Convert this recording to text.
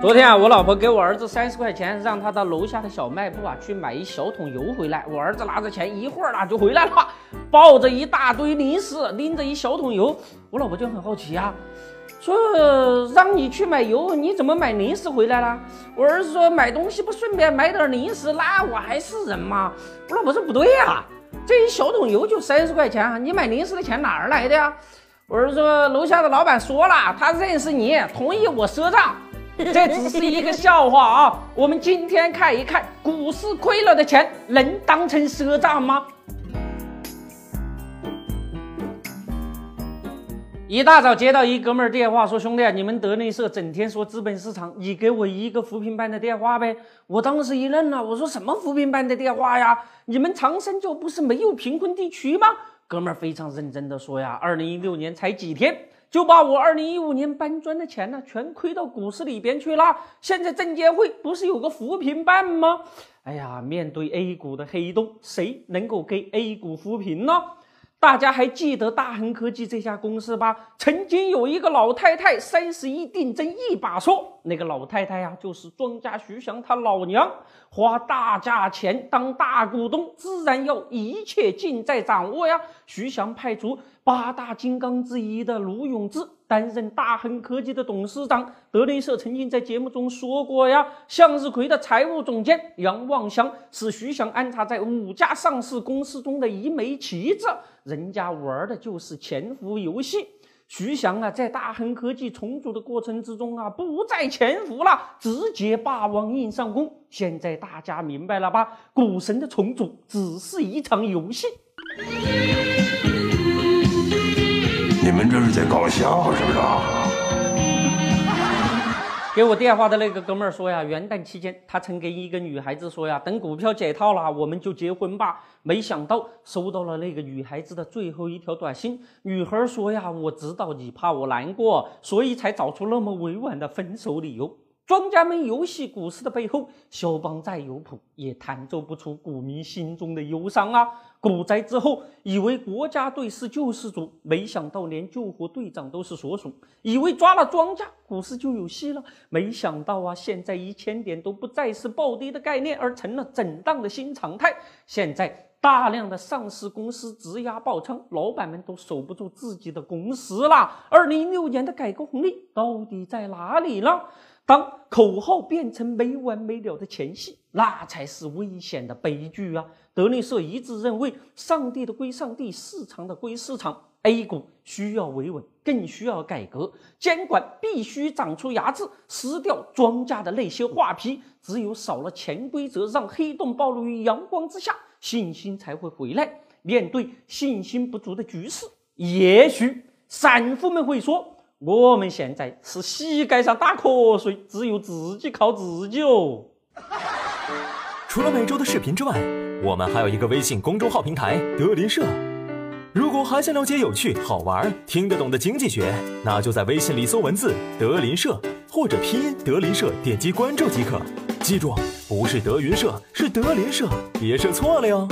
昨天啊，我老婆给我儿子三十块钱，让他到楼下的小卖部啊去买一小桶油回来。我儿子拿着钱，一会儿呢就回来了，抱着一大堆零食，拎着一小桶油。我老婆就很好奇啊，说让你去买油，你怎么买零食回来了？我儿子说买东西不顺便买点零食，那我还是人吗？我老婆说不对呀，这一小桶油就三十块钱，你买零食的钱哪儿来的呀？我儿子说楼下的老板说了，他认识你，同意我赊账。这只是一个笑话啊！我们今天看一看，股市亏了的钱能当成赊账吗？一大早接到一哥们儿电话，说兄弟，你们德内社整天说资本市场，你给我一个扶贫办的电话呗。我当时一愣了，我说什么扶贫办的电话呀？你们长生就不是没有贫困地区吗？哥们儿非常认真的说呀，二零一六年才几天。就把我二零一五年搬砖的钱呢，全亏到股市里边去了。现在证监会不是有个扶贫办吗？哎呀，面对 A 股的黑洞，谁能够给 A 股扶贫呢？大家还记得大恒科技这家公司吧？曾经有一个老太太三十一定真一把说，那个老太太呀，就是庄家徐翔他老娘，花大价钱当大股东，自然要一切尽在掌握呀。徐翔派出八大金刚之一的卢永志。担任大恒科技的董事长，德林社曾经在节目中说过呀。向日葵的财务总监杨望香是徐翔安插在五家上市公司中的一枚棋子，人家玩的就是潜伏游戏。徐翔啊，在大恒科技重组的过程之中啊，不再潜伏了，直接霸王硬上弓。现在大家明白了吧？股神的重组只是一场游戏。你们这是在搞笑是不是？给我电话的那个哥们儿说呀，元旦期间他曾跟一个女孩子说呀，等股票解套了，我们就结婚吧。没想到收到了那个女孩子的最后一条短信，女孩说呀，我知道你怕我难过，所以才找出那么委婉的分手理由。庄家们游戏股市的背后，肖邦再有谱也弹奏不出股民心中的忧伤啊！股灾之后，以为国家队是救世主，没想到连救火队长都是所属；以为抓了庄家，股市就有戏了，没想到啊，现在一千点都不再是暴跌的概念，而成了震荡的新常态。现在大量的上市公司质押爆仓，老板们都守不住自己的公司了。二零一六年的改革红利到底在哪里呢？当口号变成没完没了的前戏，那才是危险的悲剧啊！德林社一致认为，上帝的归上帝，市场的归市场。A 股需要维稳，更需要改革，监管必须长出牙齿，撕掉庄家的那些画皮。只有少了潜规则，让黑洞暴露于阳光之下，信心才会回来。面对信心不足的局势，也许散户们会说。我们现在是膝盖上打瞌睡，只有自己靠自己哦。除了每周的视频之外，我们还有一个微信公众号平台“德林社”。如果还想了解有趣、好玩、听得懂的经济学，那就在微信里搜文字“德林社”或者拼音“德林社”，点击关注即可。记住，不是德云社，是德林社，别设错了哟。